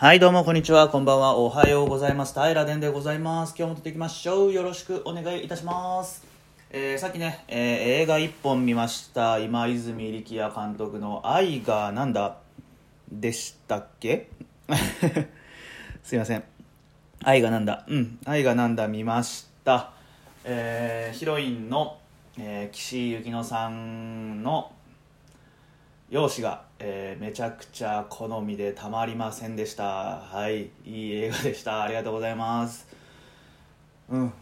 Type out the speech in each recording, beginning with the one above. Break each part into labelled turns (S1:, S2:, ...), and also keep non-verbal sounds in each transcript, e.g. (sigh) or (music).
S1: はい、どうも、こんにちは。こんばんは。おはようございます。平殿でございます。今日も撮っていきましょう。よろしくお願いいたします。えーさっきね、えー映画一本見ました。今泉力也監督の愛がなんだ？でしたっけ？(laughs) すいません。愛がなんだ？うん。愛がなんだ見ました。えーヒロインの、えー岸井ゆきのさんの容姿が、えーめちゃくちゃ好みでたまりませんでした。はいいい映画でした。ありがとうございます。うん。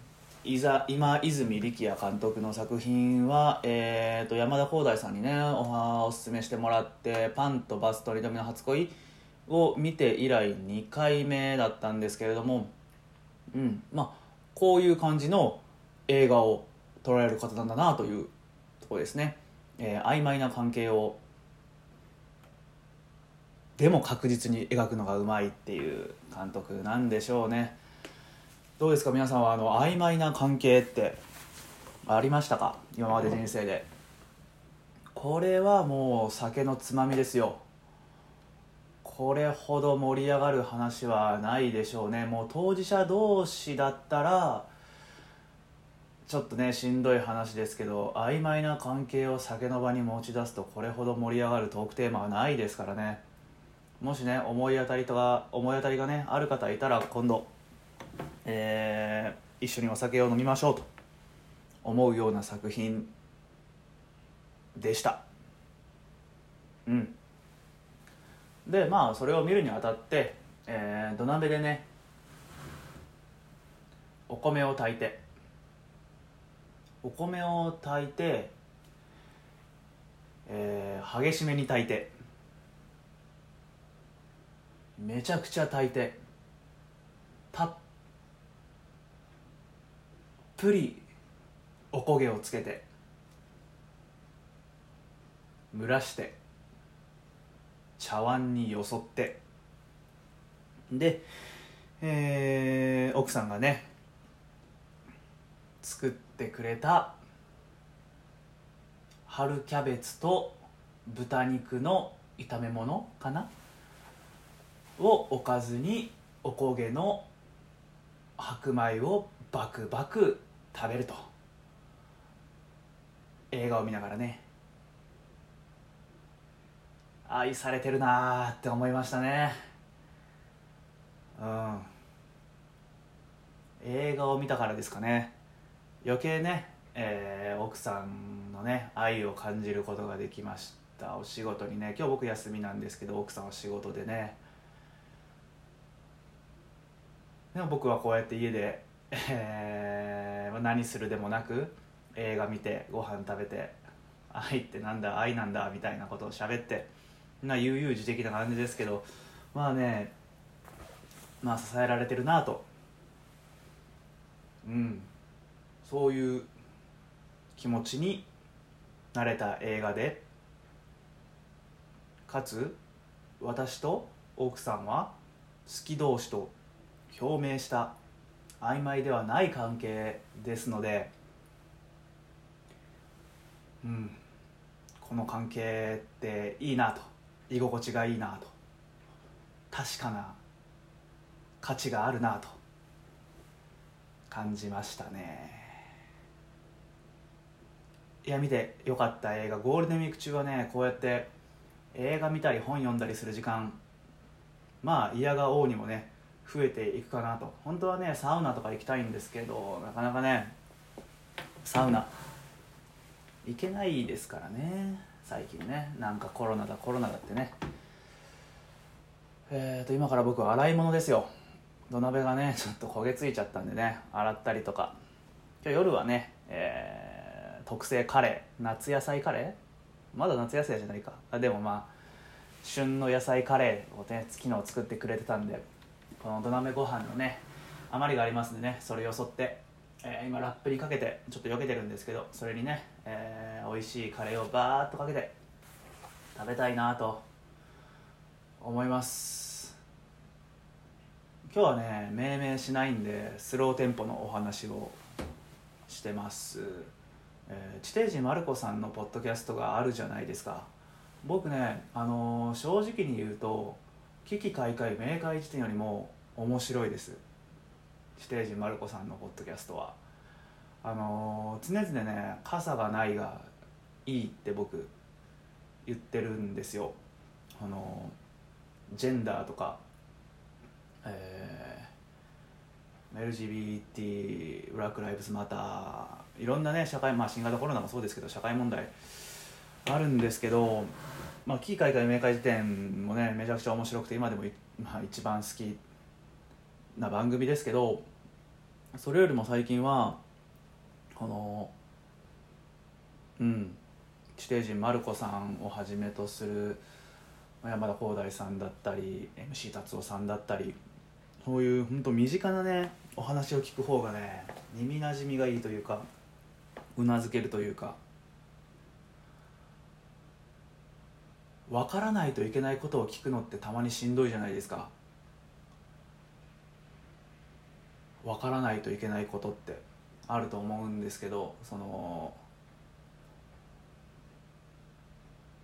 S1: いざ今泉力也監督の作品は、えー、と山田光大さんにねおおすすめしてもらって「パンとバスと二度目の初恋」を見て以来2回目だったんですけれどもうん。まあこういう感じの映画を撮られる方なんだなというところですね、えー曖昧な関係をでも確実に描くのがうまいっていう監督なんでしょうね。どうですか皆さんはあの曖昧な関係ってありましたか？今まで人生で。これはもう酒のつまみですよ。これほど盛り上がる話はないでしょうね。もう当事者同士だったらちょっとねしんどい話ですけど曖昧な関係を酒の場に持ち出すとこれほど盛り上がるトークテーマはないですからね。もしね思い当たりとか思い当たりがねある方いたら今度、えー一緒にお酒を飲みましょうと思うような作品でした。うん。でまあそれを見るにあたって、えー土鍋でねお米を炊いてお米を炊いて、えー激しめに炊いてめちゃくちゃ炊いてたっぷりおこげをつけて蒸らして茶碗によそってで、えー奥さんがね作ってくれた春キャベツと豚肉の炒め物かな？をおかずにおこげの白米をバクバク食べると。映画を見ながらね。愛されてるなーって思いましたね。うん。映画を見たからですかね。余計ね、えー奥さんのね愛を感じることができました。お仕事にね今日僕休みなんですけど奥さんは仕事でね。でも僕はこうやって家で、えー何するでもなく映画見てご飯食べて愛ってなんだ愛なんだみたいなことを喋ってな悠々自適な感じですけどまあねまあ支えられてるなと。うん。そういう気持ちになれた映画でかつ私と奥さんは好き同士と表明した曖昧ではない関係ですのでうんこの関係っていいなと居心地がいいなと確かな価値があるなと感じましたね。いや見てよかった映画。ゴールデンウィーク中はねこうやって映画見たり本読んだりする時間まあ嫌が王にもね増えていくかなと。本当はねサウナとか行きたいんですけどなかなかねサウナ行けないですからね最近ね。なんかコロナだコロナだってね。えーと今から僕は洗い物ですよ。土鍋がねちょっと焦げついちゃったんでね洗ったりとか。今日夜はね、えー特製カレー夏野菜カレー？まだ夏野菜じゃないか。あでもまあ旬の野菜カレーをね昨日作ってくれてたんでこの土鍋ご飯のね余りがありますんでねそれよそって、えー今ラップにかけてちょっと避けてるんですけどそれにね、えー美味しいカレーをバーッとかけて食べたいなと思います。今日はね命名しないんでスローテンポのお話をしてます、えー地底人マルコさんのポッドキャストがあるじゃないですか。僕ね、あのー正直に言うと危機開会明快時点よりも面白いです。地底人マルコさんのポッドキャストは。あのー、常々ね傘がないがいいって僕言ってるんですよ。あのー、ジェンダーとかえー、LGBT ブラック・ライブズ・マターいろんなね社会まあ新型コロナもそうですけど社会問題あるんですけどまあ、キー開会明快辞典もねめちゃくちゃ面白くて今でも、まあ、一番好きな番組ですけどそれよりも最近はこのうん地底人マルコさんをはじめとする山田光大さんだったり MC 達夫さんだったりそういう本当身近なねお話を聞く方がね耳なじみがいいというかうなずけるというか分からないといけないことを聞くのってたまにしんどいじゃないですか。分からないといけないことってあると思うんですけどその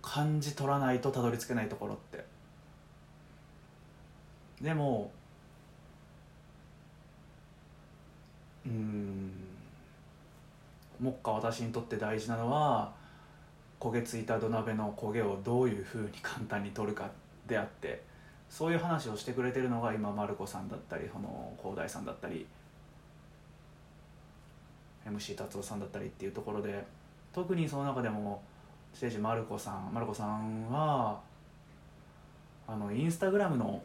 S1: 感じ取らないとたどり着けないところって。でもうん目下私にとって大事なのは焦げついた土鍋の焦げをどういうふうに簡単に取るかであってそういう話をしてくれてるのが今マルコさんだったりこの広大さんだったり MC 達夫さんだったりっていうところで特にその中でもステージマルコさんマルコさんはあのインスタグラムの、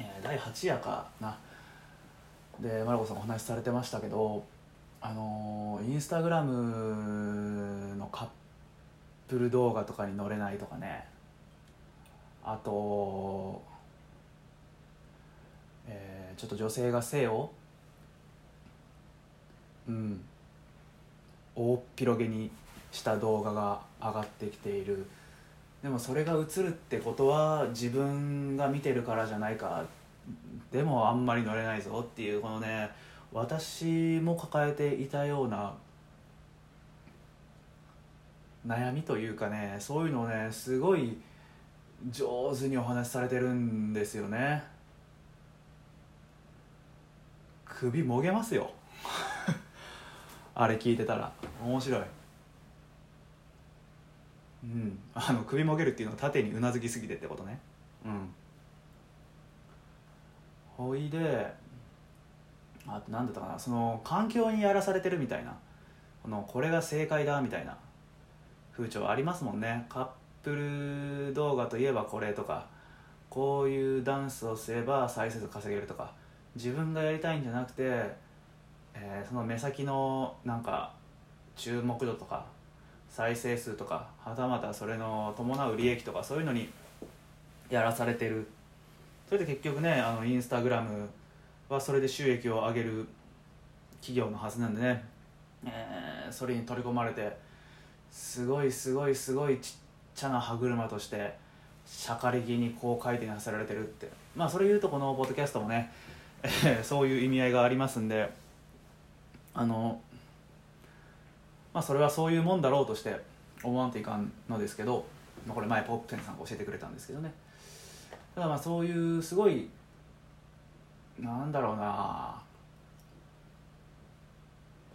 S1: え、第8夜かな。でマルコさんお話しされてましたけどあのインスタグラムのカップル動画とかに載れないとかね。あと、えー、ちょっと女性が性をうん大っ広げにした動画が上がってきている。でもそれが映るってことは自分が見てるからじゃないか。でもあんまり乗れないぞっていうこのね私も抱えていたような悩みというかねそういうのをねすごい上手にお話しされてるんですよね。首もげますよ。(laughs) あれ聞いてたら。面白い。うん。あの首もげるっていうのは縦にうなずきすぎてってことね。うん。ほいであと何だったかな。その環境にやらされてるみたいな。このこれが正解だみたいな。風潮ありますもんね。カップル動画といえばこれとかこういうダンスをすれば再生数稼げるとか自分がやりたいんじゃなくて、えー、その目先のなんか注目度とか再生数とかはたまたそれの伴う利益とかそういうのにやらされてる。それで結局ねあのインスタグラムはそれで収益を上げる企業のはずなんでね、えー、それに取り込まれてすごいすごいすごいちっちゃな歯車としてしゃかり気にこう回転させられてるって。まあそれ言うとこのポッドキャストもね、え (laughs) そういう意味合いがありますんであのまあそれはそういうもんだろうとして思わんといかんのですけど、まあ、これ前ポップテンさんが教えてくれたんですけどね。ただまあそういうすごいなんだろうな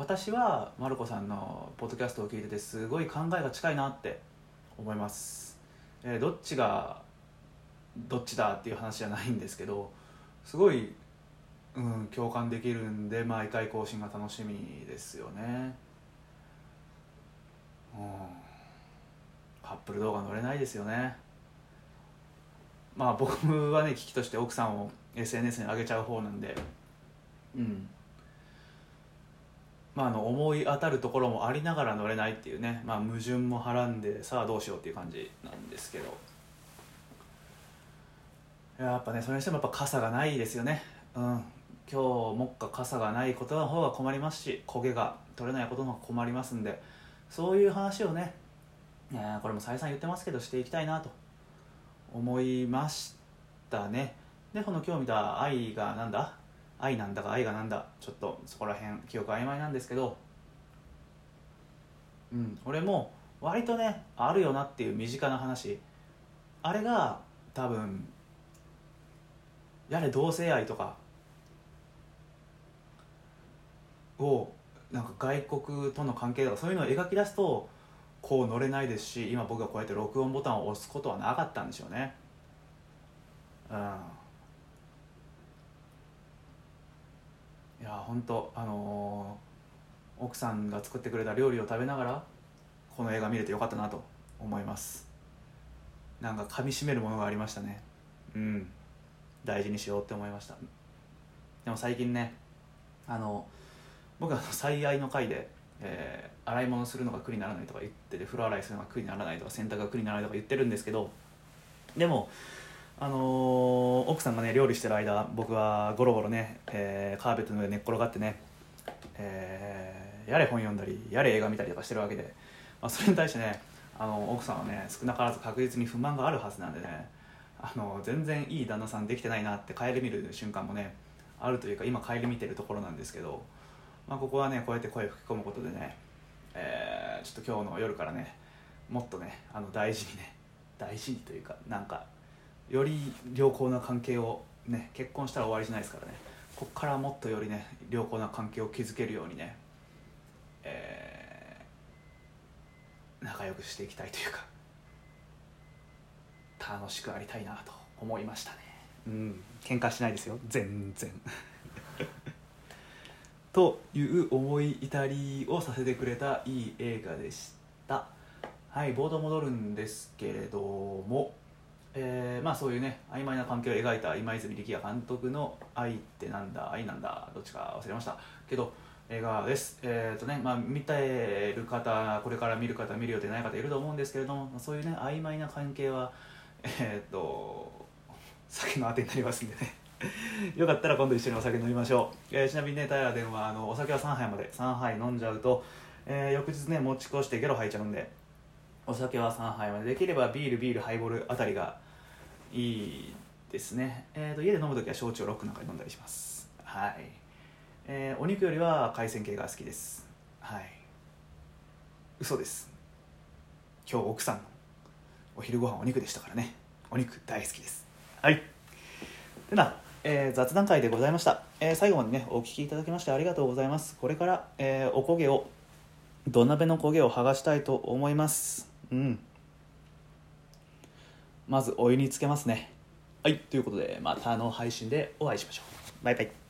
S1: 私はマルコさんのポッドキャストを聞いててすごい考えが近いなって思います、えー、どっちがどっちだっていう話じゃないんですけどすごい、うん、共感できるんで毎回更新が楽しみですよね。うん。カップル動画乗れないですよね。まあ僕はね危機として奥さんを SNS に上げちゃう方なんで。うん。まあ、あの思い当たるところもありながら乗れないっていうね、まあ、矛盾もはらんでさあどうしようっていう感じなんですけど。やっぱねそれにしてもやっぱ傘がないですよね。うん。今日目下傘がないことの方が困りますし焦げが取れないことの方が困りますんで。そういう話をね、えー、これも再三言ってますけどしていきたいなと。思いましたね。でこの今日見た愛がなんだ？愛なんだか愛がなんだちょっとそこら辺記憶曖昧なんですけどうん俺も割とねあるよなっていう身近な話。あれが多分やれ同性愛とかをなんか外国との関係とかそういうのを描き出すとこう乗れないですし今僕がこうやって録音ボタンを押すことはなかったんでしょうね。うん。いや本当あのー、奥さんが作ってくれた料理を食べながらこの映画見れてよかったなと思います。なんか噛みしめるものがありましたね。うん。大事にしようって思いました。でも最近ねあの僕は最愛の回で、えー、洗い物するのが苦にならないとか言ってて風呂洗いするのが苦にならないとか洗濯が苦にならないとか言ってるんですけどでもあのー、奥さんがね料理してる間僕はゴロゴロね、えー、カーペットの上で寝っ転がってね、えー、やれ本読んだりやれ映画見たりとかしてるわけで、まあ、それに対してねあの奥さんはね少なからず確実に不満があるはずなんでねあの全然いい旦那さんできてないなって帰り見る瞬間もねあるというか今帰り見てるところなんですけどまあ、ここはねこうやって声を吹き込むことでね、えー、ちょっと今日の夜からねもっとねあの大事にね大事にというかなんかより良好な関係をね結婚したら終わりじゃないですからね。こっからもっとよりね良好な関係を築けるようにね、えー、仲良くしていきたいというか楽しくありたいなと思いましたね。うん喧嘩しないですよ。全然。(laughs) という思い至りをさせてくれたいい映画でした。はいボード戻るんですけれどもえー、まあそういうね曖昧な関係を描いた今泉力也監督の「愛ってなんだ愛なんだ」どっちか忘れましたけど映画です。えっ、ー、とねまあ見てる方これから見る方見る予定ない方いると思うんですけれどもそういうね曖昧な関係はえっ、ー、と酒のあてになりますんでね。(laughs) よかったら今度一緒にお酒飲みましょう、えー、ちなみにね平電はあのお酒は3杯まで3杯飲んじゃうと、えー、翌日ね持ち越してゲロ吐いちゃうんでお酒は3杯まで。できればビールビールハイボールあたりがいいですね、えーと、家で飲む時は焼酎をロックなんかに飲んだりします。はい、えー、お肉よりは海鮮系が好きです。はい。嘘です。今日奥さんのお昼ご飯お肉でしたからね。お肉大好きです。はい。でなえー、雑談会でございました、えー、最後までねお聞きいただきましてありがとうございます。これから、えー、おこげを土鍋の焦げを剥がしたいと思います。うん。まずお湯につけますね。はいということでまたの配信でお会いしましょう。バイバイ。